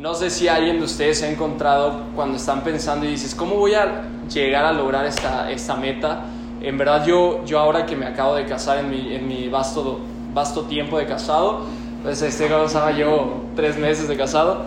No sé si alguien de ustedes se ha encontrado cuando están pensando y dices, ¿cómo voy a llegar a lograr esta, esta meta? En verdad yo, yo ahora que me acabo de casar en mi, en mi vasto, vasto tiempo de casado, pues este cosa llevo tres meses de casado,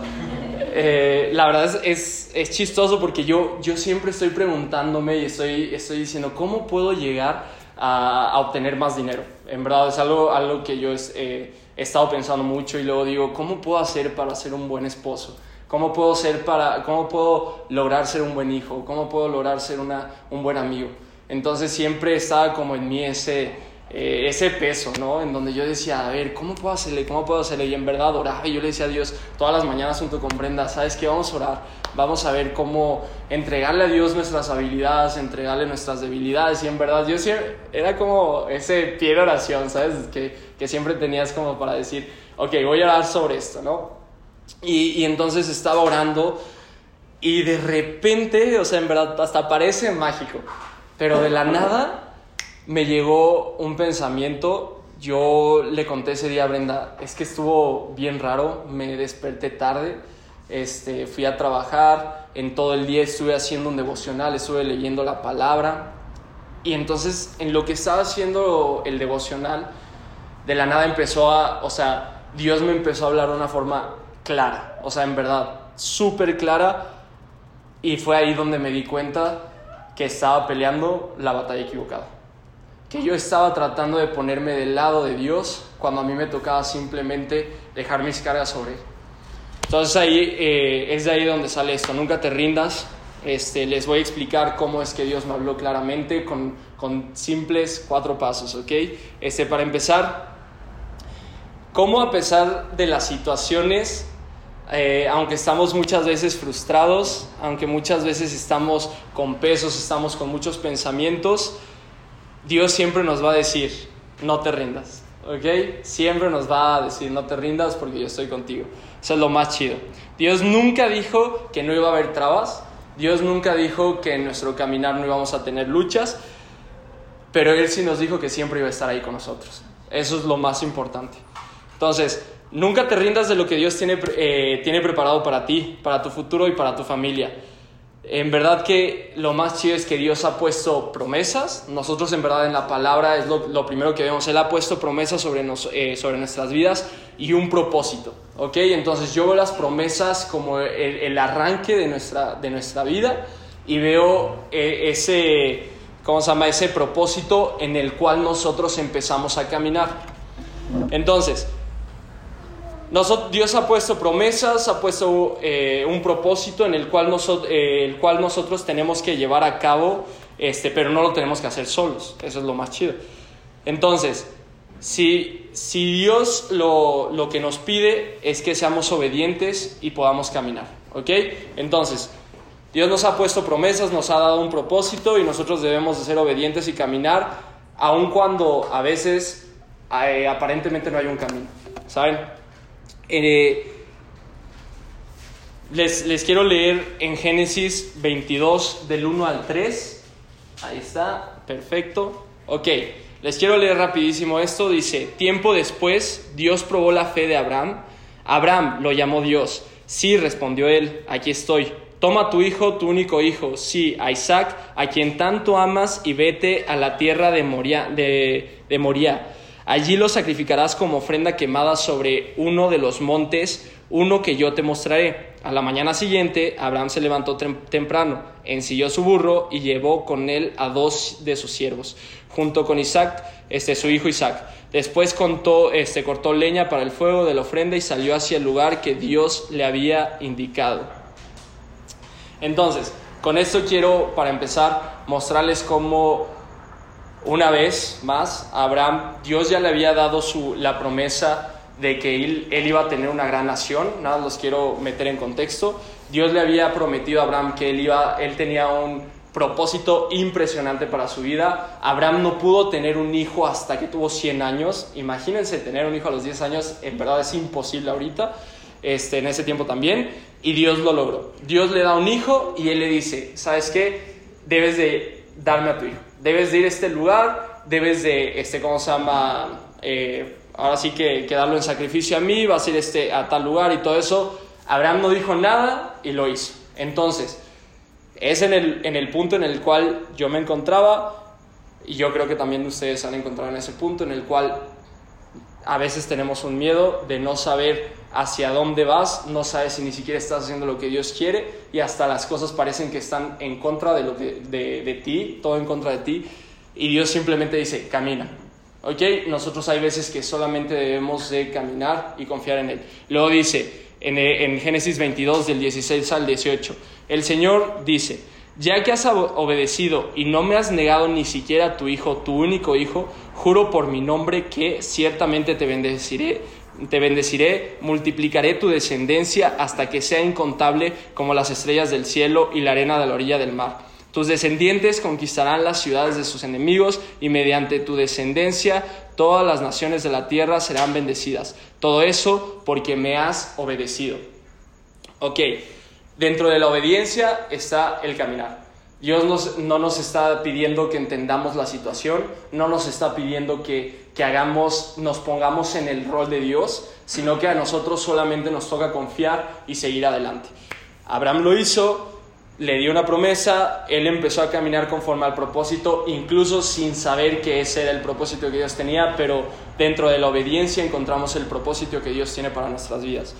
eh, la verdad es, es, chistoso porque yo, yo siempre estoy preguntándome y estoy, estoy diciendo, ¿cómo puedo llegar a, a obtener más dinero? En verdad es algo, algo que yo... Es, eh, he estado pensando mucho y luego digo, ¿cómo puedo hacer para ser un buen esposo? ¿Cómo puedo, ser para, cómo puedo lograr ser un buen hijo? ¿Cómo puedo lograr ser una, un buen amigo? Entonces siempre estaba como en mí ese, eh, ese peso, ¿no? En donde yo decía, a ver, ¿cómo puedo hacerle? ¿Cómo puedo hacerle? Y en verdad oraba y yo le decía a Dios todas las mañanas junto con Brenda, ¿sabes qué? Vamos a orar, vamos a ver cómo entregarle a Dios nuestras habilidades, entregarle nuestras debilidades. Y en verdad yo siempre, era como ese pie de oración, ¿sabes? Que, que siempre tenías como para decir, ok, voy a orar sobre esto, ¿no? Y, y entonces estaba orando y de repente, o sea, en verdad hasta parece mágico, pero de la nada me llegó un pensamiento. Yo le conté ese día a Brenda, es que estuvo bien raro, me desperté tarde, este, fui a trabajar, en todo el día estuve haciendo un devocional, estuve leyendo la palabra y entonces en lo que estaba haciendo el devocional, de la nada empezó a, o sea, Dios me empezó a hablar de una forma clara, o sea, en verdad, súper clara y fue ahí donde me di cuenta que estaba peleando la batalla equivocada que yo estaba tratando de ponerme del lado de Dios cuando a mí me tocaba simplemente dejar mis cargas sobre Él. Entonces ahí eh, es de ahí donde sale esto, nunca te rindas. Este, les voy a explicar cómo es que Dios me habló claramente con, con simples cuatro pasos, ¿ok? Este, para empezar, cómo a pesar de las situaciones, eh, aunque estamos muchas veces frustrados, aunque muchas veces estamos con pesos, estamos con muchos pensamientos, Dios siempre nos va a decir, no te rindas, ¿ok? Siempre nos va a decir, no te rindas porque yo estoy contigo. Eso es lo más chido. Dios nunca dijo que no iba a haber trabas, Dios nunca dijo que en nuestro caminar no íbamos a tener luchas, pero Él sí nos dijo que siempre iba a estar ahí con nosotros. Eso es lo más importante. Entonces, nunca te rindas de lo que Dios tiene, eh, tiene preparado para ti, para tu futuro y para tu familia. En verdad que lo más chido es que Dios ha puesto promesas. Nosotros en verdad en la palabra es lo, primero que vemos. Él ha puesto promesas sobre, eh, sobre nuestras vidas y un propósito. ¿Ok? Entonces yo veo las promesas como el, arranque de nuestra, de nuestra vida y veo eh, ese, ¿cómo se llama? Ese propósito en el cual nosotros empezamos a caminar. Entonces, Dios ha puesto promesas, ha puesto eh, un propósito en el cual, eh, el cual nosotros tenemos que llevar a cabo, este, pero no lo tenemos que hacer solos. Eso es lo más chido. Entonces, si, Dios lo, lo que nos pide es que seamos obedientes y podamos caminar, ¿ok? Entonces, Dios nos ha puesto promesas, nos ha dado un propósito y nosotros debemos de ser obedientes y caminar, aun cuando a veces eh, aparentemente no hay un camino, ¿saben? Eh, les, les, quiero leer en Génesis 22 del 1 al 3. Ahí está, perfecto. Ok, les quiero leer rapidísimo esto. Dice, tiempo después Dios probó la fe de Abraham. Abraham lo llamó Dios. Sí, respondió él, aquí estoy. Toma tu hijo, tu único hijo, sí, a Isaac, a quien tanto amas, y vete a la tierra de Moria. De, de Moria Allí lo sacrificarás como ofrenda quemada sobre uno de los montes, uno que yo te mostraré. A la mañana siguiente, Abraham se levantó temprano, ensilló su burro y llevó con él a dos de sus siervos, junto con Isaac, este su hijo Isaac. Después este, cortó leña para el fuego de la ofrenda y salió hacia el lugar que Dios le había indicado. Entonces, con esto quiero, para empezar, mostrarles cómo una vez más, Abraham, Dios ya le había dado su, la promesa de que él, él, iba a tener una gran nación, nada, los quiero meter en contexto. Dios le había prometido a Abraham que él, iba, él tenía un propósito impresionante para su vida. Abraham no pudo tener un hijo hasta que tuvo 100 años. Imagínense tener un hijo a los 10 años, en verdad es imposible ahorita, este, en ese tiempo también. Y Dios lo logró. Dios le da un hijo y él le dice, ¿sabes qué? Debes de darme a tu hijo debes de ir a este lugar, debes de, este, ¿cómo se llama? Eh, ahora sí que, que, darlo en sacrificio a mí, vas a ir este, a tal lugar y todo eso. Abraham no dijo nada y lo hizo. Entonces, es en el, en el punto en el cual yo me encontraba y yo creo que también ustedes han encontrado en ese punto en el cual a veces tenemos un miedo de no saber hacia dónde vas, no sabes si ni siquiera estás haciendo lo que Dios quiere y hasta las cosas parecen que están en contra de, lo de, de ti, todo en contra de ti y Dios simplemente dice, camina. ¿Ok? Nosotros hay veces que solamente debemos de caminar y confiar en Él. Luego dice en, en Génesis 22 del 16 al 18, el Señor dice, ya que has obedecido y no me has negado ni siquiera a tu hijo, tu único hijo, juro por mi nombre que ciertamente te bendeciré, te bendeciré, multiplicaré tu descendencia hasta que sea incontable como las estrellas del cielo y la arena de la orilla del mar. Tus descendientes conquistarán las ciudades de sus enemigos y mediante tu descendencia todas las naciones de la tierra serán bendecidas. Todo eso porque me has obedecido. Ok, dentro de la obediencia está el caminar. Dios no nos está pidiendo que entendamos la situación, no nos está pidiendo que, que hagamos, nos pongamos en el rol de Dios, sino que a nosotros solamente nos toca confiar y seguir adelante. Abraham lo hizo, le dio una promesa, él empezó a caminar conforme al propósito, incluso sin saber que ese era el propósito que Dios tenía, pero dentro de la obediencia encontramos el propósito que Dios tiene para nuestras vidas.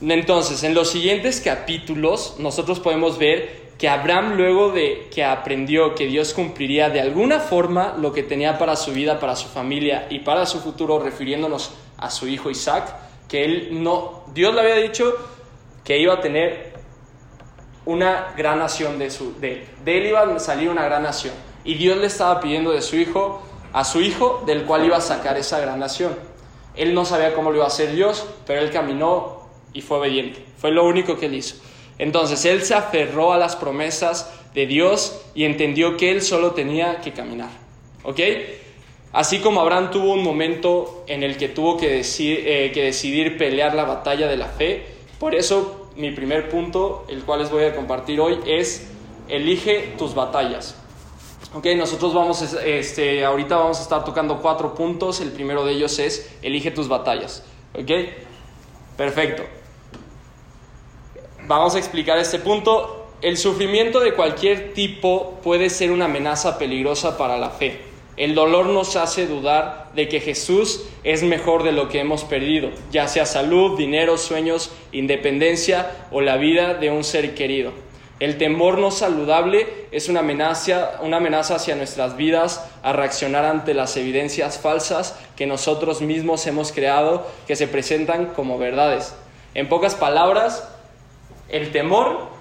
Entonces, en los siguientes capítulos, nosotros podemos ver que Abraham, luego de que aprendió que Dios cumpliría de alguna forma lo que tenía para su vida, para su familia y para su futuro, refiriéndonos a su hijo Isaac, que él no, Dios le había dicho que iba a tener una gran nación de, su, de él. De él iba a salir una gran nación. Y Dios le estaba pidiendo de su hijo, a su hijo, del cual iba a sacar esa gran nación. Él no sabía cómo lo iba a hacer Dios, pero él caminó y fue obediente. Fue lo único que él hizo. Entonces él se aferró a las promesas de Dios y entendió que él solo tenía que caminar. ¿Ok? Así como Abraham tuvo un momento en el que tuvo que, eh, que decidir pelear la batalla de la fe, por eso mi primer punto, el cual les voy a compartir hoy, es elige tus batallas. Ok, nosotros vamos, este, ahorita vamos a estar tocando cuatro puntos. El primero de ellos es elige tus batallas. Ok, perfecto. Vamos a explicar este punto. El sufrimiento de cualquier tipo puede ser una amenaza peligrosa para la fe. El dolor nos hace dudar de que Jesús es mejor de lo que hemos perdido, ya sea salud, dinero, sueños, independencia o la vida de un ser querido. El temor no saludable es una amenaza, una amenaza hacia nuestras vidas a reaccionar ante las evidencias falsas que nosotros mismos hemos creado que se presentan como verdades. En pocas palabras, el temor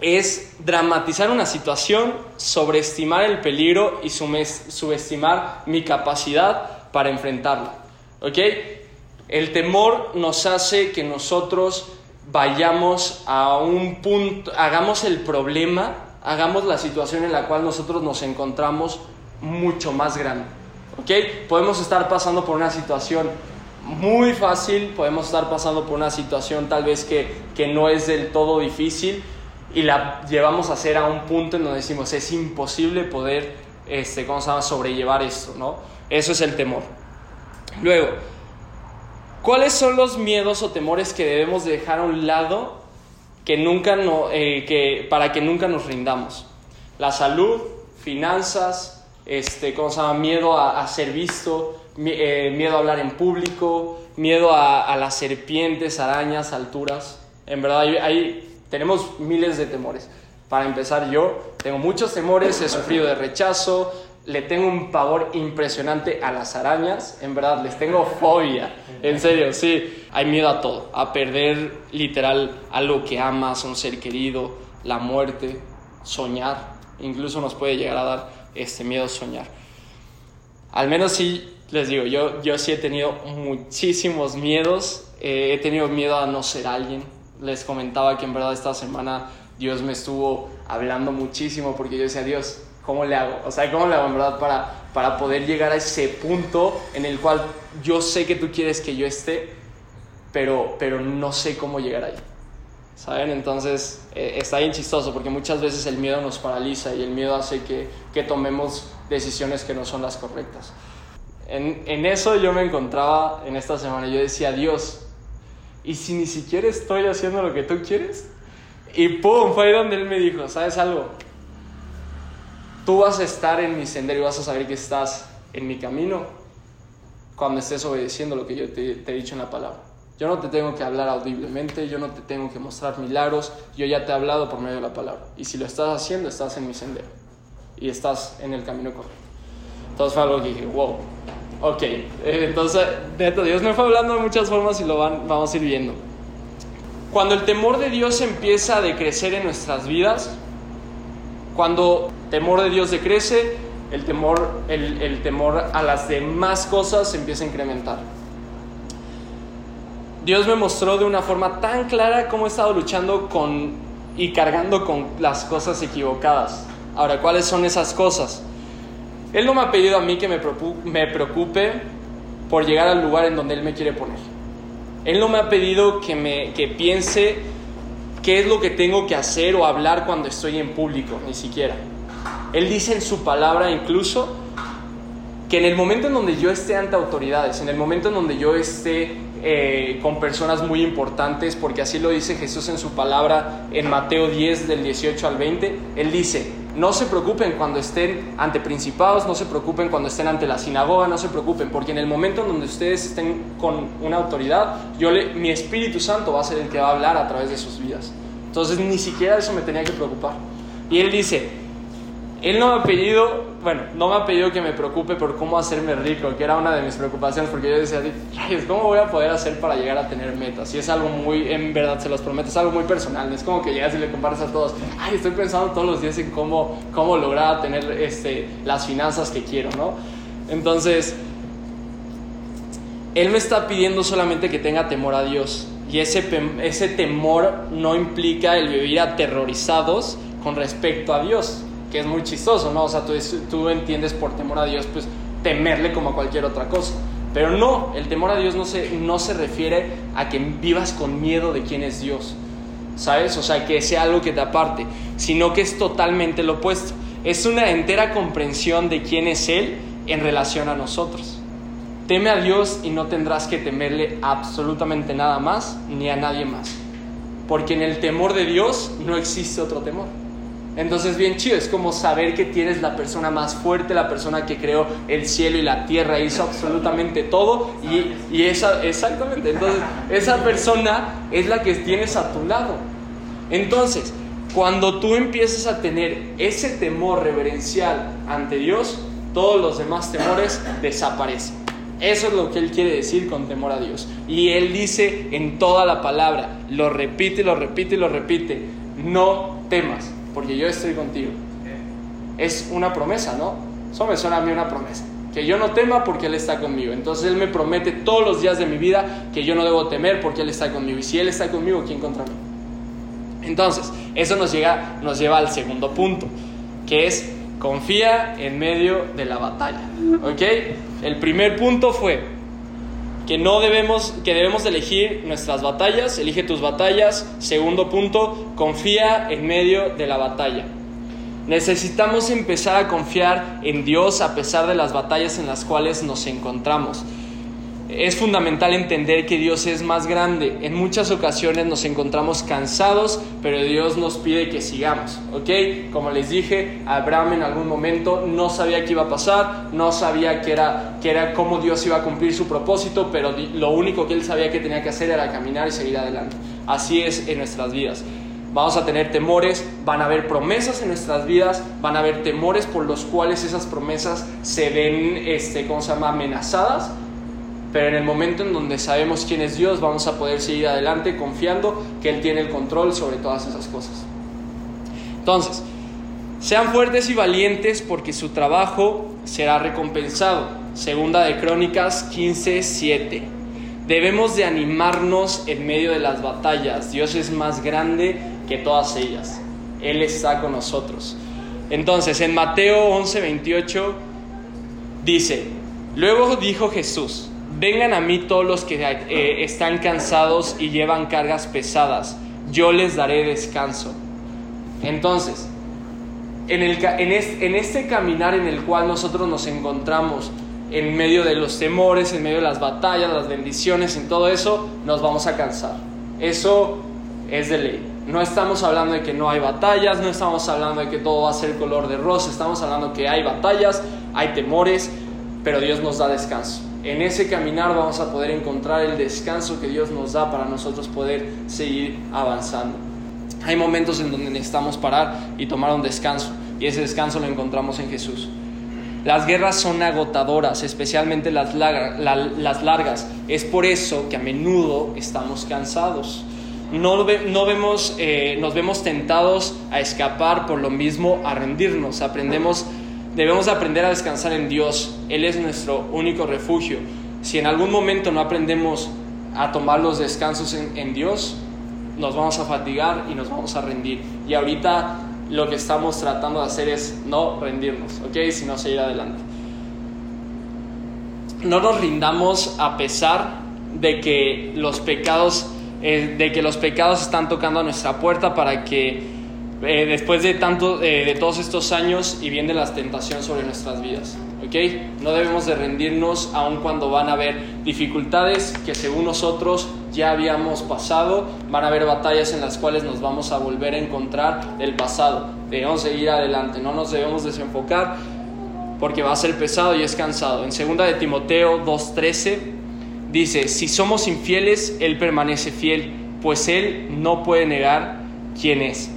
es dramatizar una situación, sobreestimar el peligro y subestimar mi capacidad para enfrentarla. ¿Ok? El temor nos hace que nosotros vayamos a un punto, hagamos el problema, hagamos la situación en la cual nosotros nos encontramos mucho más grande. ¿Ok? Podemos estar pasando por una situación muy fácil, podemos estar pasando por una situación tal vez que, que no es del todo difícil, y la llevamos a hacer a un punto en donde decimos es imposible poder este, ¿cómo se llama? sobrellevar esto, ¿no? Eso es el temor. Luego, ¿cuáles son los miedos o temores que debemos dejar a un lado que nunca no, eh, que, para que nunca nos rindamos? La salud, finanzas, este, ¿cómo se llama? miedo a, ser visto, eh, miedo a hablar en público, miedo a, las serpientes, arañas, alturas. En verdad hay tenemos miles de temores. Para empezar, yo tengo muchos temores, he sufrido de rechazo, le tengo un pavor impresionante a las arañas, en verdad, les tengo fobia, en serio, sí, hay miedo a todo, a perder literal algo que amas, un ser querido, la muerte, soñar, incluso nos puede llegar a dar este miedo soñar. Al menos sí, les digo, yo, yo sí he tenido muchísimos miedos, eh, he tenido miedo a no ser alguien, les comentaba que en verdad esta semana Dios me estuvo hablando muchísimo porque yo decía, Dios, ¿cómo le hago? O sea, ¿cómo le hago en verdad para, para poder llegar a ese punto en el cual yo sé que tú quieres que yo esté, pero, pero no sé cómo llegar ahí? ¿Saben? Entonces eh, está bien chistoso porque muchas veces el miedo nos paraliza y el miedo hace que, que tomemos decisiones que no son las correctas. En, eso yo me encontraba en esta semana. Yo decía, Dios, ¿y si ni siquiera estoy haciendo lo que tú quieres? Y pum, fue ahí donde él me dijo, ¿sabes algo? Tú vas a estar en mi sendero y vas a saber que estás en mi camino cuando estés obedeciendo lo que yo te, te he dicho en la palabra. Yo no te tengo que hablar audiblemente, yo no te tengo que mostrar milagros, yo ya te he hablado por medio de la palabra. Y si lo estás haciendo, estás en mi sendero y estás en el camino correcto. Entonces fue algo que dije, wow, ok. Eh, entonces, Dios me fue hablando de muchas formas y lo van, vamos a ir viendo. Cuando el temor de Dios empieza a decrecer en nuestras vidas, cuando el temor de Dios decrece, el temor, el, el temor a las demás cosas se empieza a incrementar. Dios me mostró de una forma tan clara cómo he estado luchando con y cargando con las cosas equivocadas. Ahora, ¿cuáles son esas cosas? Él no me ha pedido a mí que me preocupe por llegar al lugar en donde Él me quiere poner. Él no me ha pedido que, piense qué es lo que tengo que hacer o hablar cuando estoy en público, ni siquiera. Él dice en su palabra incluso que en el momento en donde yo esté ante autoridades, en el momento en donde yo esté eh, con personas muy importantes, porque así lo dice Jesús en su palabra en Mateo 10 del 18 al 20. Él dice, no se preocupen cuando estén ante principados, no se preocupen cuando estén ante la sinagoga, no se preocupen, porque en el momento en donde ustedes estén con una autoridad, yo mi Espíritu Santo va a ser el que va a hablar a través de sus vidas. Entonces ni siquiera eso me tenía que preocupar. Y él dice, él no me ha pedido, bueno, no me ha pedido que me preocupe por cómo hacerme rico, que era una de mis preocupaciones, porque yo decía, ¿cómo voy a poder hacer para llegar a tener metas? Y es algo muy, en verdad, se los prometo, es algo muy personal, es como que llegas y le comparas a todos, ay, estoy pensando todos los días en cómo, cómo lograr tener este, las finanzas que quiero, ¿no? Entonces, Él me está pidiendo solamente que tenga temor a Dios, y ese, ese temor no implica el vivir aterrorizados con respecto a Dios que es muy chistoso, ¿no? O sea, tú, tú entiendes por temor a Dios, pues temerle como a cualquier otra cosa. Pero no, el temor a Dios no se, no se refiere a que vivas con miedo de quién es Dios, ¿sabes? O sea, que sea algo que te aparte, sino que es totalmente lo opuesto. Es una entera comprensión de quién es Él en relación a nosotros. Teme a Dios y no tendrás que temerle absolutamente nada más ni a nadie más. Porque en el temor de Dios no existe otro temor. Entonces, bien chido, es como saber que tienes la persona más fuerte, la persona que creó el cielo y la tierra, hizo absolutamente todo y, y esa, exactamente, entonces esa persona es la que tienes a tu lado. Entonces, cuando tú empiezas a tener ese temor reverencial ante Dios, todos los demás temores desaparecen. Eso es lo que Él quiere decir con temor a Dios. Y Él dice en toda la palabra, lo repite, lo repite, lo repite, no temas porque yo estoy contigo. Es una promesa, ¿no? Eso me suena a mí una promesa. Que yo no tema porque Él está conmigo. Entonces Él me promete todos los días de mi vida que yo no debo temer porque Él está conmigo. Y si Él está conmigo, ¿quién contra mí? Entonces, eso nos, llega, nos lleva al segundo punto, que es confía en medio de la batalla. ¿Ok? El primer punto fue que no debemos, que debemos elegir nuestras batallas, elige tus batallas. Segundo punto, confía en medio de la batalla. Necesitamos empezar a confiar en Dios a pesar de las batallas en las cuales nos encontramos es fundamental entender que Dios es más grande. En muchas ocasiones nos encontramos cansados, pero Dios nos pide que sigamos, ¿ok? Como les dije, Abraham en algún momento no sabía qué iba a pasar, no sabía qué era, qué era cómo Dios iba a cumplir su propósito, pero lo único que él sabía que tenía que hacer era caminar y seguir adelante. Así es en nuestras vidas. Vamos a tener temores, van a haber promesas en nuestras vidas, van a haber temores por los cuales esas promesas se ven, este, ¿cómo se llama?, amenazadas pero en el momento en donde sabemos quién es Dios, vamos a poder seguir adelante confiando que Él tiene el control sobre todas esas cosas. Entonces, sean fuertes y valientes porque su trabajo será recompensado. Segunda de Crónicas 15, Debemos de animarnos en medio de las batallas. Dios es más grande que todas ellas. Él está con nosotros. Entonces, en Mateo 11, 28 dice, luego dijo Jesús, Vengan a mí todos los que eh, están cansados y llevan cargas pesadas, yo les daré descanso. Entonces, en, el, este, en este caminar en el cual nosotros nos encontramos, en medio de los temores, en medio de las batallas, las bendiciones, en todo eso, nos vamos a cansar. Eso es de ley. No estamos hablando de que no hay batallas, no estamos hablando de que todo va a ser color de rosa, estamos hablando que hay batallas, hay temores, pero Dios nos da descanso. En ese caminar vamos a poder encontrar el descanso que Dios nos da para nosotros poder seguir avanzando. Hay momentos en donde necesitamos parar y tomar un descanso, y ese descanso lo encontramos en Jesús. Las guerras son agotadoras, especialmente las, largas. Es por eso que a menudo estamos cansados. No, no vemos, eh, nos vemos tentados a escapar, por lo mismo a rendirnos. Aprendemos, debemos aprender a descansar en Dios. Él es nuestro único refugio. Si en algún momento no aprendemos a tomar los descansos en, en Dios, nos vamos a fatigar y nos vamos a rendir. Y ahorita lo que estamos tratando de hacer es no rendirnos, ¿ok? Sino seguir adelante. No nos rindamos a pesar de que los pecados, eh, de que los pecados están tocando a nuestra puerta para que eh, después de, tanto, eh, de todos estos años y viene las tentaciones sobre nuestras vidas. ¿ok? No debemos de rendirnos aun cuando van a haber dificultades que según nosotros ya habíamos pasado, van a haber batallas en las cuales nos vamos a volver a encontrar del pasado. Debemos seguir adelante, no nos debemos desenfocar porque va a ser pesado y es cansado. En 2 de Timoteo 2.13 dice, si somos infieles, Él permanece fiel, pues Él no puede negar quién es.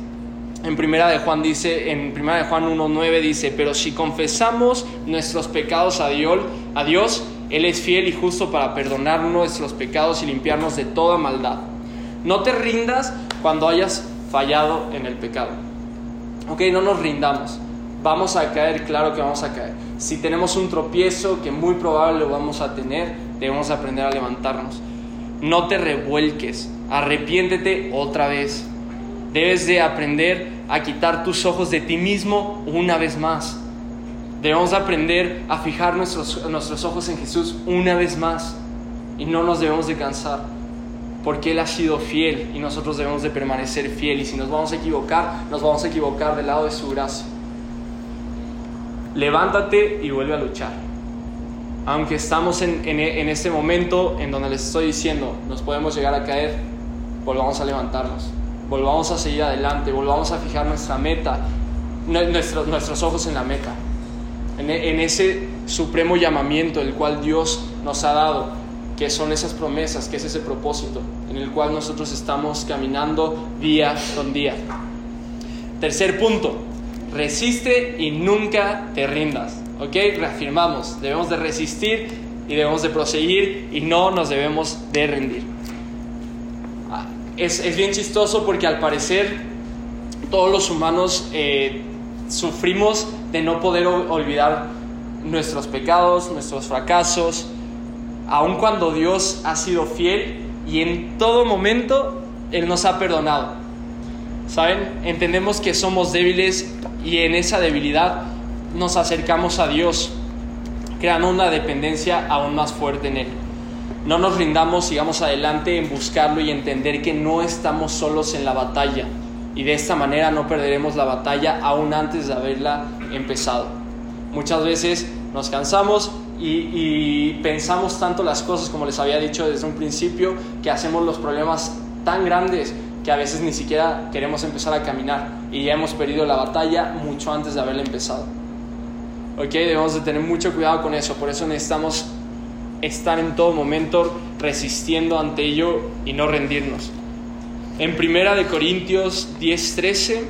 En primera de Juan dice, en primera de Juan 1:9 dice, "Pero si confesamos nuestros pecados a Dios, a Dios, él es fiel y justo para perdonar nuestros pecados y limpiarnos de toda maldad." No te rindas cuando hayas fallado en el pecado. Ok, no nos rindamos. Vamos a caer, claro que vamos a caer. Si tenemos un tropiezo, que muy probable lo vamos a tener, debemos aprender a levantarnos. No te revuelques, arrepiéntete otra vez. Debes de aprender a quitar tus ojos de ti mismo una vez más. Debemos aprender a fijar nuestros, nuestros ojos en Jesús una vez más. Y no nos debemos de cansar. Porque Él ha sido fiel y nosotros debemos de permanecer fiel. Y si nos vamos a equivocar, nos vamos a equivocar del lado de su gracia. Levántate y vuelve a luchar. Aunque estamos en, en, en este momento en donde les estoy diciendo, nos podemos llegar a caer, volvamos a levantarnos volvamos a seguir adelante, volvamos a fijar nuestra meta, nuestros, nuestros ojos en la meta, en, en ese supremo llamamiento el cual Dios nos ha dado, que son esas promesas, que es ese propósito en el cual nosotros estamos caminando día con día. Tercer punto, resiste y nunca te rindas. ¿Ok? Reafirmamos, debemos de resistir y debemos de proseguir y no nos debemos de rendir es, bien chistoso porque al parecer todos los humanos eh, sufrimos de no poder olvidar nuestros pecados, nuestros fracasos, aun cuando Dios ha sido fiel y en todo momento Él nos ha perdonado. ¿Saben? Entendemos que somos débiles y en esa debilidad nos acercamos a Dios, creando una dependencia aún más fuerte en Él. No nos rindamos, sigamos adelante en buscarlo y entender que no estamos solos en la batalla. Y de esta manera no perderemos la batalla aún antes de haberla empezado. Muchas veces nos cansamos y, pensamos tanto las cosas, como les había dicho desde un principio, que hacemos los problemas tan grandes que a veces ni siquiera queremos empezar a caminar y ya hemos perdido la batalla mucho antes de haberla empezado. Ok, debemos de tener mucho cuidado con eso, por eso necesitamos estar en todo momento resistiendo ante ello y no rendirnos. En Primera de Corintios 10:13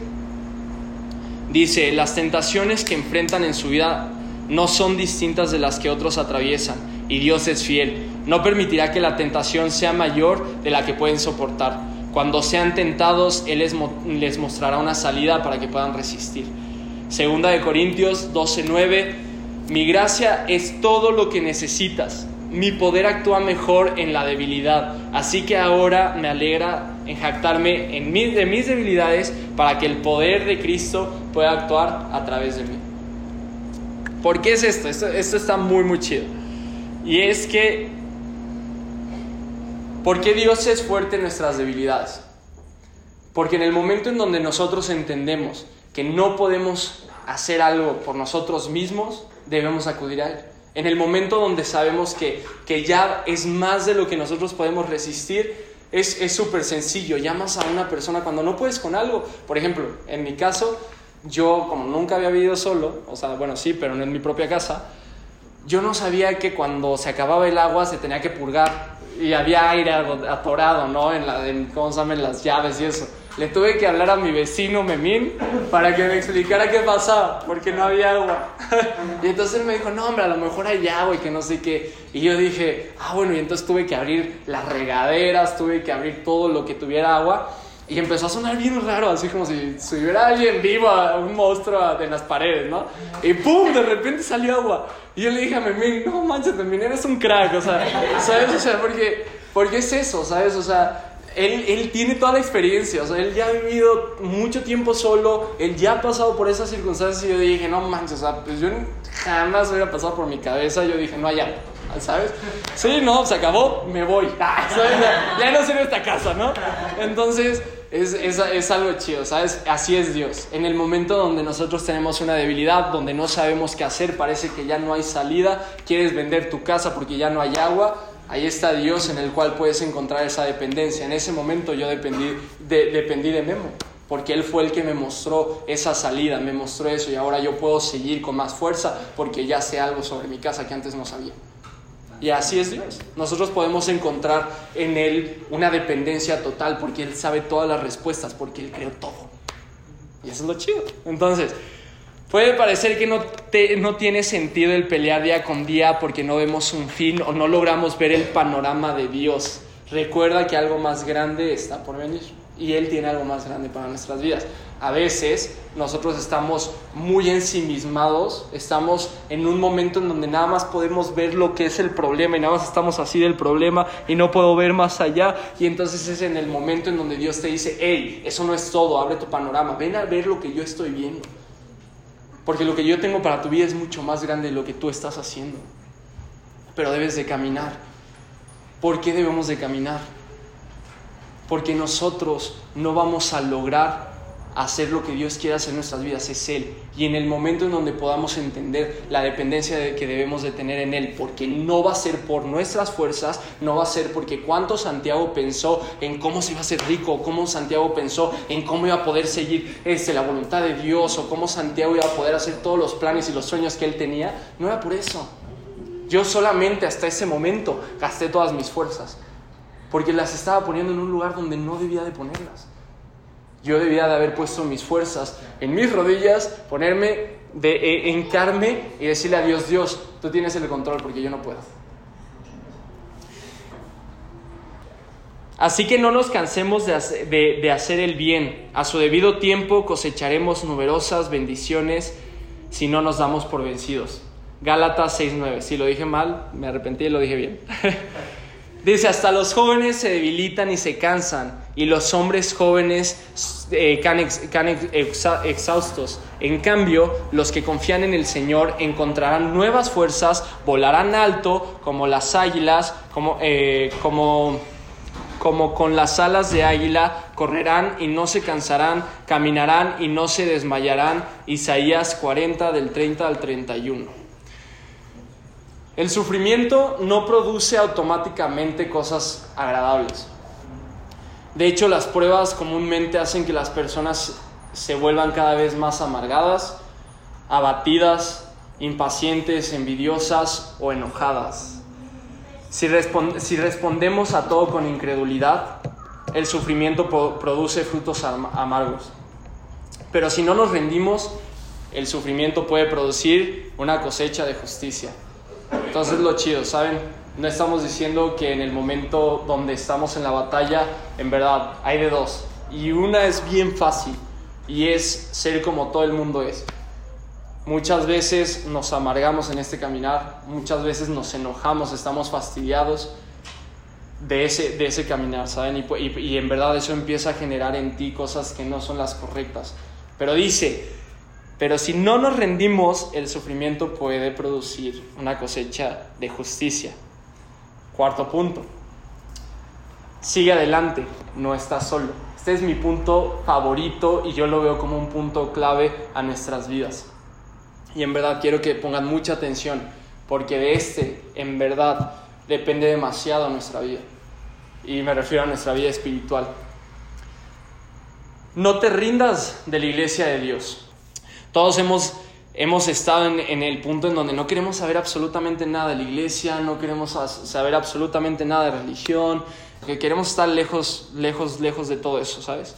dice, las tentaciones que enfrentan en su vida no son distintas de las que otros atraviesan y Dios es fiel. No permitirá que la tentación sea mayor de la que pueden soportar. Cuando sean tentados, Él les, les mostrará una salida para que puedan resistir. Segunda de Corintios 12:9, mi gracia es todo lo que necesitas mi poder actúa mejor en la debilidad. Así que ahora me alegra en jactarme en mis, de mis debilidades para que el poder de Cristo pueda actuar a través de mí. ¿Por qué es esto? Esto, esto está muy, muy chido. Y es que, ¿por qué Dios es fuerte en nuestras debilidades? Porque en el momento en donde nosotros entendemos que no podemos hacer algo por nosotros mismos, debemos acudir a Él. En el momento donde sabemos que, que ya es más de lo que nosotros podemos resistir, es súper sencillo. Llamas a una persona cuando no puedes con algo. Por ejemplo, en mi caso, yo como nunca había vivido solo, o sea, bueno, sí, pero no en mi propia casa, yo no sabía que cuando se acababa el agua se tenía que purgar y había aire atorado, ¿no? En, la, en ¿cómo se llaman? Las llaves y eso. Le tuve que hablar a mi vecino Memín para que me explicara qué pasaba, porque no había agua. y entonces me dijo, no, hombre, a lo mejor hay agua y que no sé qué. Y yo dije, ah, bueno, y entonces tuve que abrir las regaderas, tuve que abrir todo lo que tuviera agua. Y empezó a sonar bien raro, así como si, hubiera alguien vivo, un monstruo en las paredes, ¿no? Y ¡pum! De repente salió agua. Y yo le dije a Memín, no manches, Memín, eres un crack, o sea, ¿sabes? O sea, porque, porque es eso, ¿sabes? O sea, él, él, tiene toda la experiencia, o sea, él ya ha vivido mucho tiempo solo, él ya ha pasado por esas circunstancias y yo dije, no manches, o sea, pues yo jamás hubiera pasado por mi cabeza, yo dije, no agua, ¿sabes? Sí, no, se acabó, me voy, ¿sabes? Ya, no sirve esta casa, ¿no? Entonces, es, es, es, algo chido, ¿sabes? Así es Dios. En el momento donde nosotros tenemos una debilidad, donde no sabemos qué hacer, parece que ya no hay salida, quieres vender tu casa porque ya no hay agua, Ahí está Dios en el cual puedes encontrar esa dependencia. En ese momento yo dependí de, dependí de Memo, porque Él fue el que me mostró esa salida, me mostró eso y ahora yo puedo seguir con más fuerza porque ya sé algo sobre mi casa que antes no sabía. Y así es Dios. Nosotros podemos encontrar en Él una dependencia total porque Él sabe todas las respuestas, porque Él creó todo. Y eso es lo chido. Entonces, Puede parecer que no, no tiene sentido el pelear día con día porque no vemos un fin o no logramos ver el panorama de Dios. Recuerda que algo más grande está por venir y Él tiene algo más grande para nuestras vidas. A veces nosotros estamos muy ensimismados, estamos en un momento en donde nada más podemos ver lo que es el problema y nada más estamos así del problema y no puedo ver más allá y entonces es en el momento en donde Dios te dice, hey, eso no es todo, abre tu panorama, ven a ver lo que yo estoy viendo. Porque lo que yo tengo para tu vida es mucho más grande de lo que tú estás haciendo. Pero debes de caminar. ¿Por qué debemos de caminar? Porque nosotros no vamos a lograr hacer lo que Dios quiere hacer en nuestras vidas es Él. Y en el momento en donde podamos entender la dependencia que debemos de tener en Él, porque no va a ser por nuestras fuerzas, no va a ser porque cuánto Santiago pensó en cómo se iba a ser rico, cómo Santiago pensó en cómo iba a poder seguir este, la voluntad de Dios, o cómo Santiago iba a poder hacer todos los planes y los sueños que él tenía, no era por eso. Yo solamente hasta ese momento gasté todas mis fuerzas, porque las estaba poniendo en un lugar donde no debía de ponerlas. Yo debía de haber puesto mis fuerzas en mis rodillas, ponerme, de, eh, encarme y decirle a Dios, Dios, tú tienes el control porque yo no puedo. Así que no nos cansemos de hacer, de hacer, el bien. A su debido tiempo cosecharemos numerosas bendiciones si no nos damos por vencidos. Gálatas 6.9. Si lo dije mal, me arrepentí y lo dije bien. Dice, hasta los jóvenes se debilitan y se cansan, y los hombres jóvenes eh, caen, exhaustos. En cambio, los que confían en el Señor encontrarán nuevas fuerzas, volarán alto como las águilas, como, eh, como, como con las alas de águila, correrán y no se cansarán, caminarán y no se desmayarán. Isaías 40 del 30 al 31. El sufrimiento no produce automáticamente cosas agradables. De hecho, las pruebas comúnmente hacen que las personas se vuelvan cada vez más amargadas, abatidas, impacientes, envidiosas o enojadas. Si, respondemos a todo con incredulidad, el sufrimiento produce frutos amargos. Pero si no nos rendimos, el sufrimiento puede producir una cosecha de justicia. Entonces lo chido, ¿saben? No estamos diciendo que en el momento donde estamos en la batalla, en verdad, hay de dos. Y una es bien fácil y es ser como todo el mundo es. Muchas veces nos amargamos en este caminar, muchas veces nos enojamos, estamos fastidiados de ese, de ese caminar, ¿saben? Y, y en verdad eso empieza a generar en ti cosas que no son las correctas. Pero dice, pero si no nos rendimos, el sufrimiento puede producir una cosecha de justicia. Cuarto punto. Sigue adelante, no estás solo. Este es mi punto favorito y yo lo veo como un punto clave a nuestras vidas. Y en verdad quiero que pongan mucha atención porque de este, en verdad, depende demasiado nuestra vida. Y me refiero a nuestra vida espiritual. No te rindas de la iglesia de Dios. Todos hemos, hemos estado en, el punto en donde no queremos saber absolutamente nada de la iglesia, no queremos saber absolutamente nada de religión, que queremos estar lejos, lejos, lejos de todo eso, ¿sabes?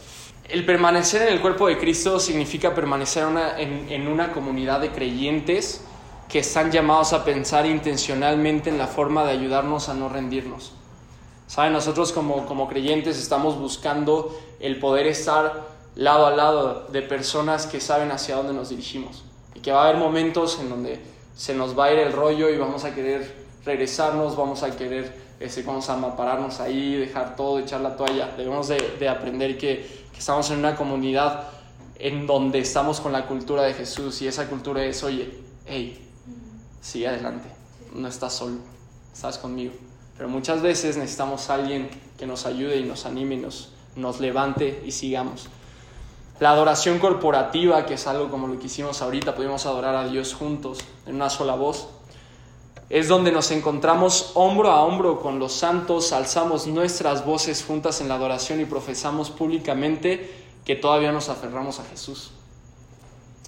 El permanecer en el cuerpo de Cristo significa permanecer en una comunidad de creyentes que están llamados a pensar intencionalmente en la forma de ayudarnos a no rendirnos. ¿Saben? Nosotros como, como creyentes estamos buscando el poder estar lado a lado de personas que saben hacia dónde nos dirigimos. Y que va a haber momentos en donde se nos va a ir el rollo y vamos a querer regresarnos, vamos a querer, ese, vamos a pararnos ahí, dejar todo, echar la toalla. Debemos de, de aprender que, que estamos en una comunidad en donde estamos con la cultura de Jesús y esa cultura es, oye, hey, sigue adelante, no estás solo, estás conmigo. Pero muchas veces necesitamos a alguien que nos ayude y nos anime y nos, nos levante y sigamos. La adoración corporativa, que es algo como lo que hicimos ahorita, pudimos adorar a Dios juntos en una sola voz, es donde nos encontramos hombro a hombro con los santos, alzamos nuestras voces juntas en la adoración y profesamos públicamente que todavía nos aferramos a Jesús.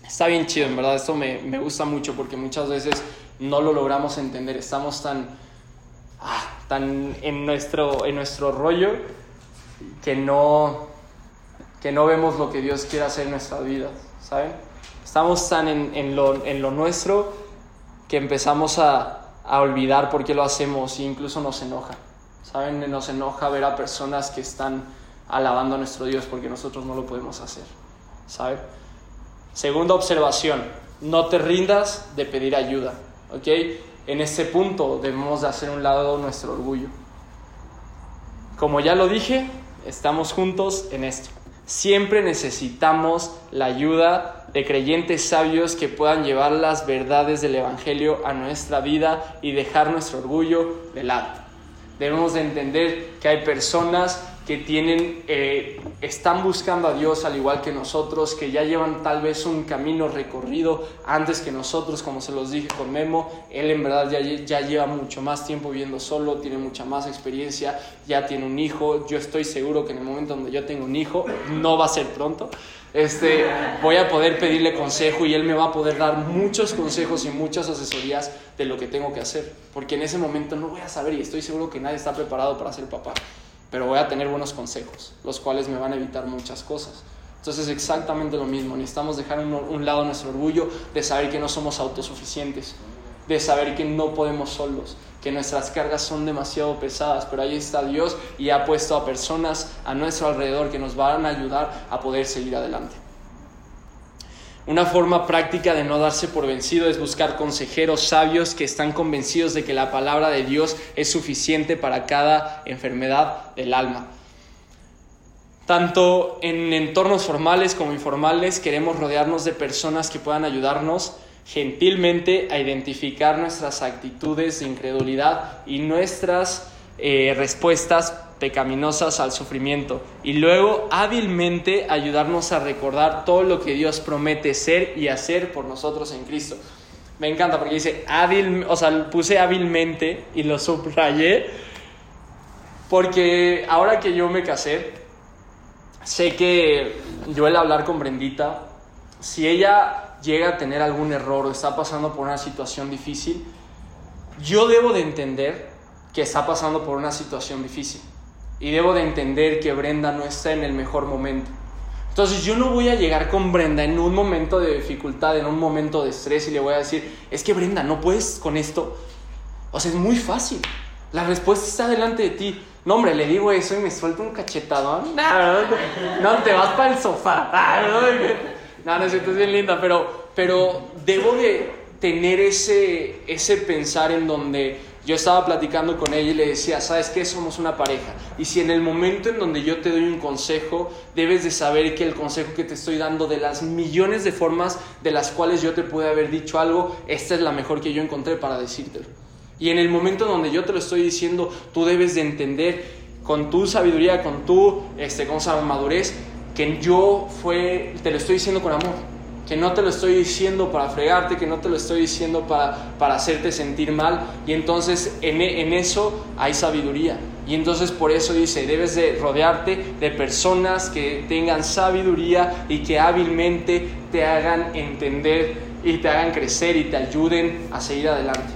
Está bien chido, en verdad, esto me, me gusta mucho porque muchas veces no lo logramos entender, estamos tan, ah, tan en, nuestro, en nuestro rollo que no, que no vemos lo que Dios quiere hacer en nuestra vida, ¿saben? Estamos tan en, en, lo, en lo nuestro que empezamos a, a olvidar por qué lo hacemos e incluso nos enoja. ¿Saben? Nos enoja ver a personas que están alabando a nuestro Dios porque nosotros no lo podemos hacer. ¿Saben? Segunda observación, no te rindas de pedir ayuda. ¿Ok? En ese punto debemos de hacer un lado nuestro orgullo. Como ya lo dije, estamos juntos en esto. Siempre necesitamos la ayuda de creyentes sabios que puedan llevar las verdades del Evangelio a nuestra vida y dejar nuestro orgullo de. Debemos de entender que hay personas que tienen, eh, están buscando a Dios al igual que nosotros, que ya llevan tal vez un camino recorrido antes que nosotros, como se los dije con Memo, él en verdad ya, ya lleva mucho más tiempo viviendo solo, tiene mucha más experiencia, ya tiene un hijo, yo estoy seguro que en el momento donde yo tengo un hijo, no va a ser pronto, este, voy a poder pedirle consejo y él me va a poder dar muchos consejos y muchas asesorías de lo que tengo que hacer, porque en ese momento no voy a saber y estoy seguro que nadie está preparado para ser papá pero voy a tener buenos consejos, los cuales me van a evitar muchas cosas. Entonces es exactamente lo mismo, necesitamos dejar un, un lado nuestro orgullo de saber que no somos autosuficientes, de saber que no podemos solos, que nuestras cargas son demasiado pesadas, pero ahí está Dios y ha puesto a personas a nuestro alrededor que nos van a ayudar a poder seguir adelante. Una forma práctica de no darse por vencido es buscar consejeros sabios que están convencidos de que la palabra de Dios es suficiente para cada enfermedad del alma. Tanto en entornos formales como informales queremos rodearnos de personas que puedan ayudarnos gentilmente a identificar nuestras actitudes de incredulidad y nuestras eh, respuestas pecaminosas al sufrimiento y luego hábilmente ayudarnos a recordar todo lo que Dios promete ser y hacer por nosotros en Cristo. Me encanta porque dice hábil, o sea, puse hábilmente y lo subrayé porque ahora que yo me casé, sé que yo el hablar con Brendita, si ella llega a tener algún error o está pasando por una situación difícil, yo debo de entender que está pasando por una situación difícil. Y debo de entender que Brenda no está en el mejor momento. Entonces yo no voy a llegar con Brenda en un momento de dificultad, en un momento de estrés y le voy a decir, es que Brenda, no puedes con esto. O sea, es muy fácil. La respuesta está delante de ti. No, hombre, le digo eso y me suelta un cachetadón. No, te vas para el sofá. No, no, es bien linda, pero, pero debo de tener ese, ese pensar en donde yo estaba platicando con ella y le decía, ¿sabes qué? Somos una pareja. Y si en el momento en donde yo te doy un consejo, debes de saber que el consejo que te estoy dando de las millones de formas de las cuales yo te pude haber dicho algo, esta es la mejor que yo encontré para decírtelo. Y en el momento en donde yo te lo estoy diciendo, tú debes de entender con tu sabiduría, con tu este, con madurez, que yo fue, te lo estoy diciendo con amor que no te lo estoy diciendo para fregarte, que no te lo estoy diciendo para, para hacerte sentir mal. Y entonces en, en, eso hay sabiduría. Y entonces por eso dice, debes de rodearte de personas que tengan sabiduría y que hábilmente te hagan entender y te hagan crecer y te ayuden a seguir adelante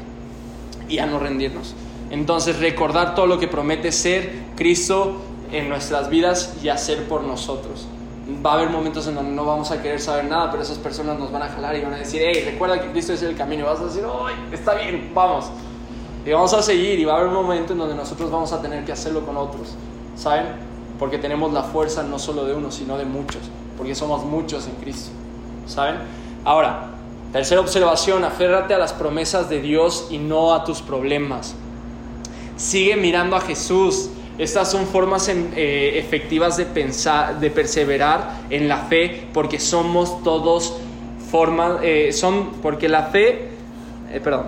y a no rendirnos. Entonces recordar todo lo que promete ser Cristo en nuestras vidas y hacer por nosotros va a haber momentos en donde no vamos a querer saber nada, pero esas personas nos van a jalar y van a decir, hey, recuerda que Cristo es el camino. Y vas a decir, ¡ay, está bien, vamos! Y vamos a seguir y va a haber un momento en donde nosotros vamos a tener que hacerlo con otros, ¿saben? Porque tenemos la fuerza no solo de uno, sino de muchos, porque somos muchos en Cristo, ¿saben? Ahora, tercera observación, aférrate a las promesas de Dios y no a tus problemas. Sigue mirando a Jesús, estas son formas eh, efectivas de pensar, de perseverar en la fe, porque somos todos formas, eh, son, porque la fe, eh, perdón,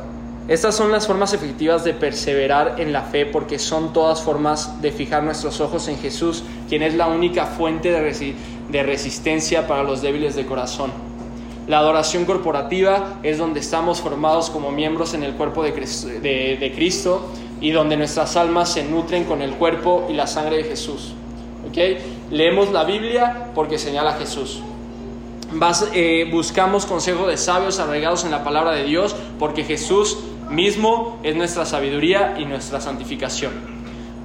estas son las formas efectivas de perseverar en la fe, porque son todas formas de fijar nuestros ojos en Jesús, quien es la única fuente de, resistencia para los débiles de corazón. La adoración corporativa es donde estamos formados como miembros en el cuerpo de Cristo y donde nuestras almas se nutren con el cuerpo y la sangre de Jesús. Leemos la Biblia porque señala a Jesús. Eh, buscamos consejos de sabios arraigados en la palabra de Dios porque Jesús mismo es nuestra sabiduría y nuestra santificación.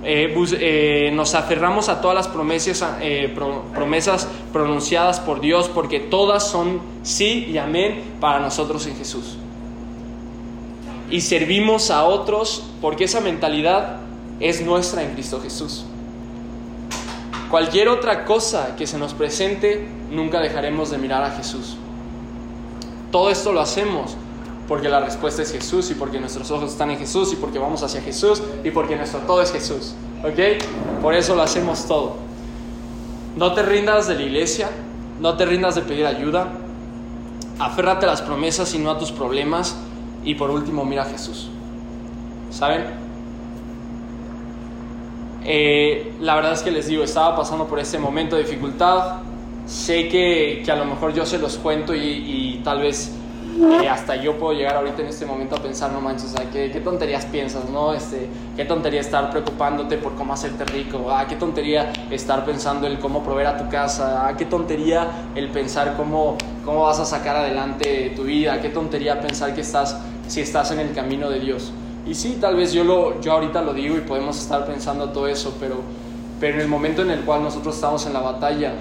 Eh, eh, nos aferramos a todas las promesas pronunciadas por Dios porque todas son sí y amén para nosotros en Jesús y servimos a otros porque esa mentalidad es nuestra en Cristo Jesús. Cualquier otra cosa que se nos presente, nunca dejaremos de mirar a Jesús. Todo esto lo hacemos porque la respuesta es Jesús y porque nuestros ojos están en Jesús y porque vamos hacia Jesús y porque nuestro todo es Jesús. ¿Ok? Por eso lo hacemos todo. No te rindas de la iglesia, no te rindas de pedir ayuda, aférrate a las promesas y no a tus problemas y por último, mira a Jesús. ¿Saben? Eh, la verdad es que les digo, estaba pasando por este momento de dificultad. Sé que, que a lo mejor yo se los cuento y, tal vez eh, hasta yo puedo llegar ahorita en este momento a pensar, no manches, ¿qué, ¿qué, tonterías piensas, ¿no? Este, qué tontería estar preocupándote por cómo hacerte rico, ah, qué tontería estar pensando en cómo proveer a tu casa, ah, qué tontería el pensar cómo, cómo vas a sacar adelante tu vida, qué tontería pensar que estás, si estás en el camino de Dios. Y sí, tal vez yo, lo, yo ahorita lo digo y podemos estar pensando todo eso, pero, pero en el momento en el cual nosotros estamos en la batalla,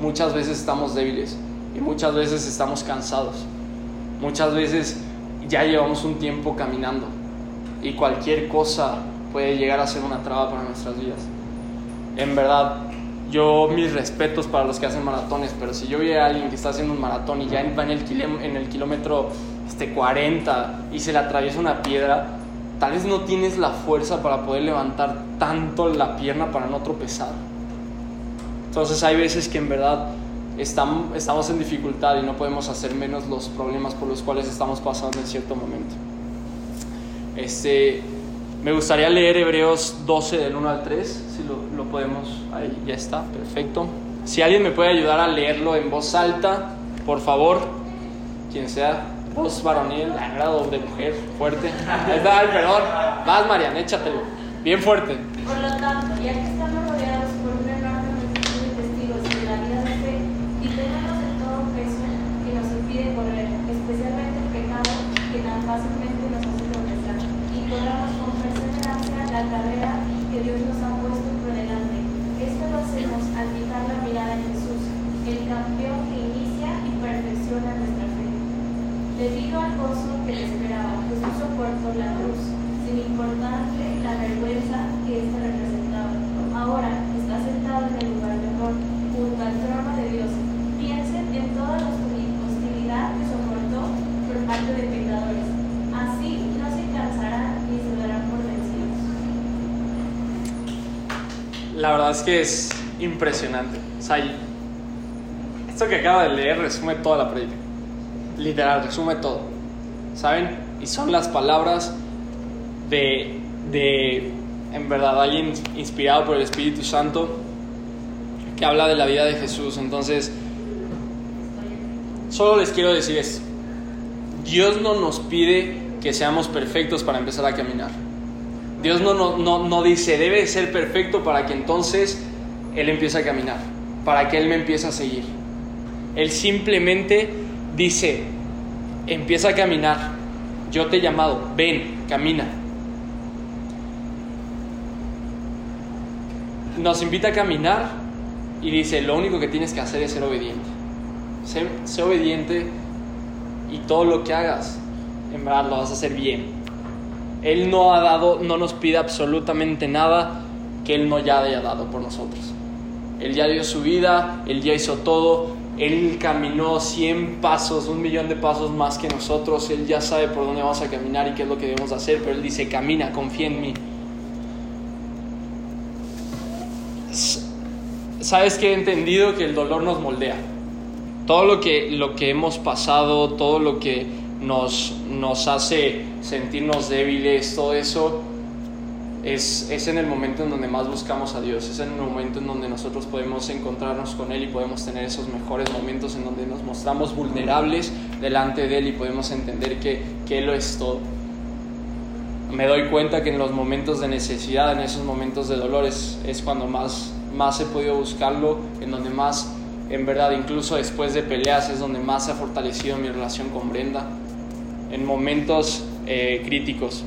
muchas veces estamos débiles y muchas veces estamos cansados. Muchas veces ya llevamos un tiempo caminando y cualquier cosa puede llegar a ser una traba para nuestras vidas. En verdad, yo mis respetos para los que hacen maratones, pero si yo vi a alguien que está haciendo un maratón y ya va en el kilómetro este, 40 y se le atraviesa una piedra, tal vez no tienes la fuerza para poder levantar tanto la pierna para no tropezar. Entonces hay veces que en verdad estamos en dificultad y no podemos hacer menos los problemas por los cuales estamos pasando en cierto momento. Este, me gustaría leer Hebreos 12 del 1 al 3, si lo, lo podemos, ahí ya está, perfecto. Si alguien me puede ayudar a leerlo en voz alta, por favor, quien sea, voz varonil, grado de mujer, fuerte. está, perdón. Vas, Marian, échatelo. Bien fuerte. Por lo tanto, ya que estamos rodeados por un enorme multitud de testigos de la vida de fe, quitemos de todo peso que nos impide correr, especialmente el pecado que tan fácilmente nos hace tropezar, y corramos con perseverancia la carrera que Dios nos ha puesto por delante. Esto lo hacemos al fijar la mirada en Jesús, el campeón que inicia y perfecciona nuestra fe. Debido al gozo que le esperaba, Jesús soportó la cruz, sin importarle la vergüenza que ésta representaba. Ahora está sentado en el lugar mejor, junto al trono de Dios. Piensen en toda la hostilidad que soportó por parte de pecadores. Así no se cansarán ni se darán por vencidos. La verdad es que es impresionante. O sea, esto que acaba de leer resume toda la prédica. Literal, resume todo. ¿Saben? Y son las palabras de, de, en verdad, alguien inspirado por el Espíritu Santo que habla de la vida de Jesús. Entonces, Solo les quiero decir esto. Dios no nos pide que seamos perfectos para empezar a caminar. Dios no, no, no, no dice, debe ser perfecto para que entonces Él empiece a caminar, para que Él me empiece a seguir. Él simplemente dice, empieza a caminar, yo te he llamado, ven, camina. Nos invita a caminar y dice, lo único que tienes que hacer es ser obediente. Sé, obediente y todo lo que hagas, en verdad lo vas a hacer bien. Él no ha dado, no nos pide absolutamente nada que Él no ya haya dado por nosotros. Él ya dio su vida, Él ya hizo todo, Él caminó 100 pasos, un millón de pasos más que nosotros, Él ya sabe por dónde vamos a caminar y qué es lo que debemos hacer, pero Él dice, camina, confía en mí. Sabes que he entendido que el dolor nos moldea. Todo lo que, lo que hemos pasado, todo lo que nos, nos hace sentirnos débiles, todo eso es, en el momento en donde más buscamos a Dios, es en el momento en donde nosotros podemos encontrarnos con Él y podemos tener esos mejores momentos en donde nos mostramos vulnerables delante de Él y podemos entender que, que Él lo es todo. Me doy cuenta que en los momentos de necesidad, en esos momentos de dolor, es, es cuando más, más he podido buscarlo, en donde más, en verdad, incluso después de peleas, es donde más se ha fortalecido mi relación con Brenda, en momentos eh, críticos.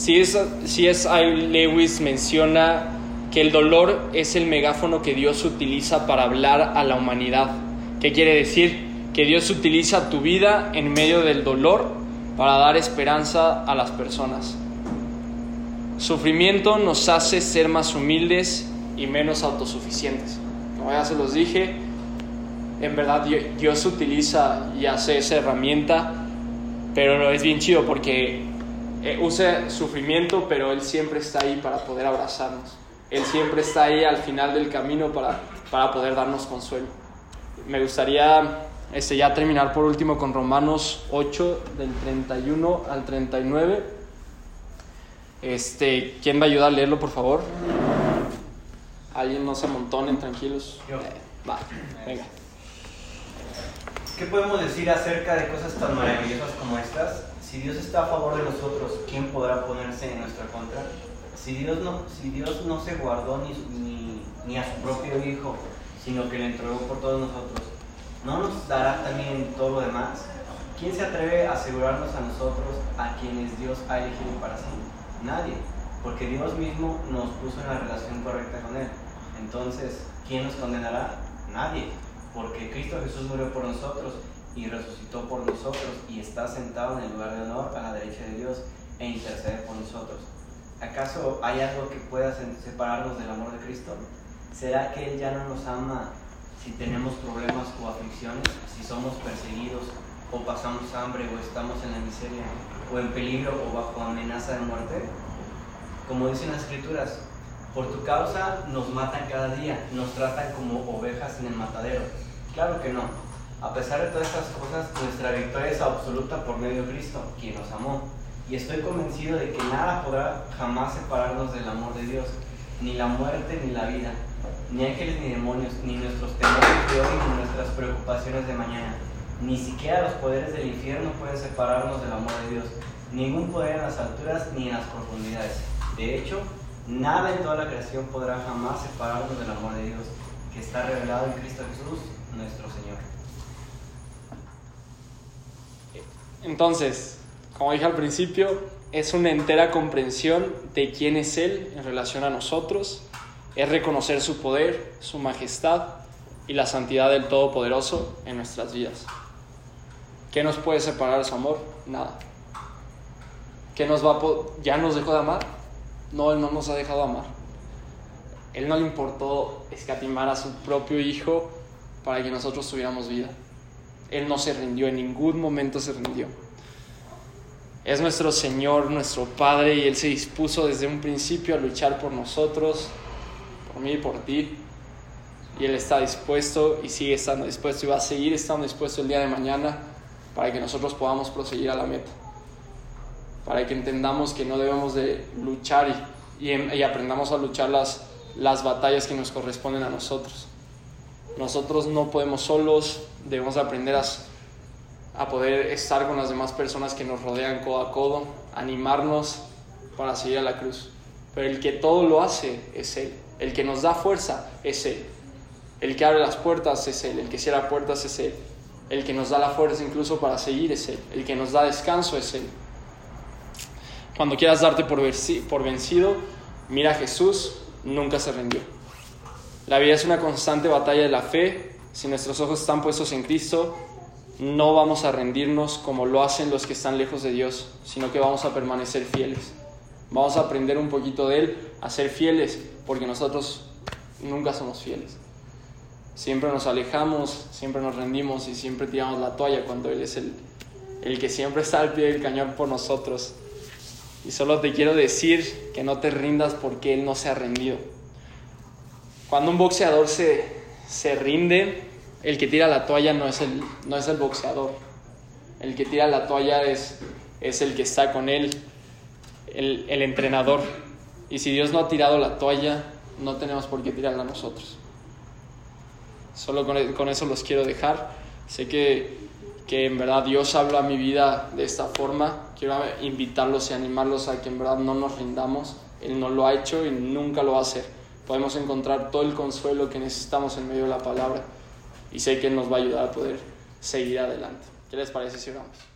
Si es, si es Lewis menciona que el dolor es el megáfono que Dios utiliza para hablar a la humanidad. ¿Qué quiere decir? Que Dios utiliza tu vida en medio del dolor para dar esperanza a las personas. Sufrimiento nos hace ser más humildes y menos autosuficientes. Como ya se los dije, en verdad Dios utiliza y hace esa herramienta, pero es bien chido porque eh, usa sufrimiento, pero Él siempre está ahí para poder abrazarnos. Él siempre está ahí al final del camino para, para poder darnos consuelo. Me gustaría este, ya terminar por último con Romanos 8, del 31 al 39. Este, ¿Quién va a ayudar a leerlo, por favor? Alguien no se amontonen, tranquilos. Yo. Eh, va, venga. ¿Qué podemos decir acerca de cosas tan maravillosas como estas? Si Dios está a favor de nosotros, ¿quién podrá ponerse en nuestra contra? Si Dios no, si Dios no se guardó ni, ni, ni a su propio Hijo, sino que le entregó por todos nosotros, ¿no nos dará también todo lo demás? ¿Quién se atreve a asegurarnos a nosotros a quienes Dios ha elegido para sí? Nadie, porque Dios mismo nos puso en la relación correcta con Él. Entonces, ¿quién nos condenará? Nadie, porque Cristo Jesús murió por nosotros y resucitó por nosotros y está sentado en el lugar de honor a la derecha de Dios e intercede por nosotros. ¿Acaso hay algo que pueda separarnos del amor de Cristo? ¿Será que Él ya no nos ama si tenemos problemas o aflicciones, si somos perseguidos o pasamos hambre o estamos en la miseria o en peligro o bajo amenaza de muerte? Como dicen las escrituras, por tu causa nos matan cada día, nos tratan como ovejas en el matadero. Claro que no. A pesar de todas estas cosas, nuestra victoria es absoluta por medio de Cristo, quien nos amó. Y estoy convencido de que nada podrá jamás separarnos del amor de Dios, ni la muerte ni la vida, ni ángeles ni demonios, ni nuestros temores de hoy ni nuestras preocupaciones de mañana. Ni siquiera los poderes del infierno pueden separarnos del amor de Dios, ningún poder en las alturas ni en las profundidades. De hecho, nada en toda la creación podrá jamás separarnos del amor de Dios, que está revelado en Cristo Jesús, nuestro Señor. Entonces, como dije al principio, es una entera comprensión de quién es Él en relación a nosotros, es reconocer su poder, su majestad y la santidad del Todopoderoso en nuestras vidas. ¿Qué nos puede separar de su amor? Nada. ¿Qué nos va a ¿Ya nos dejó de amar? No, Él no nos ha dejado amar. Él no le importó escatimar a su propio Hijo para que nosotros tuviéramos vida. Él no se rindió, en ningún momento se rindió. Es nuestro Señor, nuestro Padre, y Él se dispuso desde un principio a luchar por nosotros, por mí y por ti. Y Él está dispuesto y sigue estando dispuesto y va a seguir estando dispuesto el día de mañana para que nosotros podamos proseguir a la meta. Para que entendamos que no debemos de luchar y, y, y aprendamos a luchar las, las batallas que nos corresponden a nosotros. Nosotros no podemos solos, debemos aprender a, a poder estar con las demás personas que nos rodean codo a codo, animarnos para seguir a la cruz. Pero el que todo lo hace es Él. El que nos da fuerza es Él. El que abre las puertas es Él. El que cierra puertas es Él. El que nos da la fuerza incluso para seguir es Él. El que nos da descanso es Él. Cuando quieras darte por, por vencido, mira a Jesús, nunca se rindió. La vida es una constante batalla de la fe. Si nuestros ojos están puestos en Cristo, no vamos a rendirnos como lo hacen los que están lejos de Dios, sino que vamos a permanecer fieles. Vamos a aprender un poquito de Él, a ser fieles, porque nosotros nunca somos fieles. Siempre nos alejamos, siempre nos rendimos y siempre tiramos la toalla cuando Él es el, el que siempre está al pie del cañón por nosotros. Y solo te quiero decir que no te rindas porque Él no se ha rendido. Cuando un boxeador se, se rinde, el que tira la toalla no es el, no es el boxeador. El que tira la toalla es, es el que está con él, el, el entrenador. Y si Dios no ha tirado la toalla, no tenemos por qué tirarla nosotros. Solo con, con eso los quiero dejar. Sé que, que en verdad Dios habla a mi vida de esta forma. Quiero invitarlos y animarlos a que en verdad no nos rindamos. Él no lo ha hecho y nunca lo va a hacer podemos encontrar todo el consuelo que necesitamos en medio de la palabra y sé que Él nos va a ayudar a poder seguir adelante. ¿Qué les parece si oramos?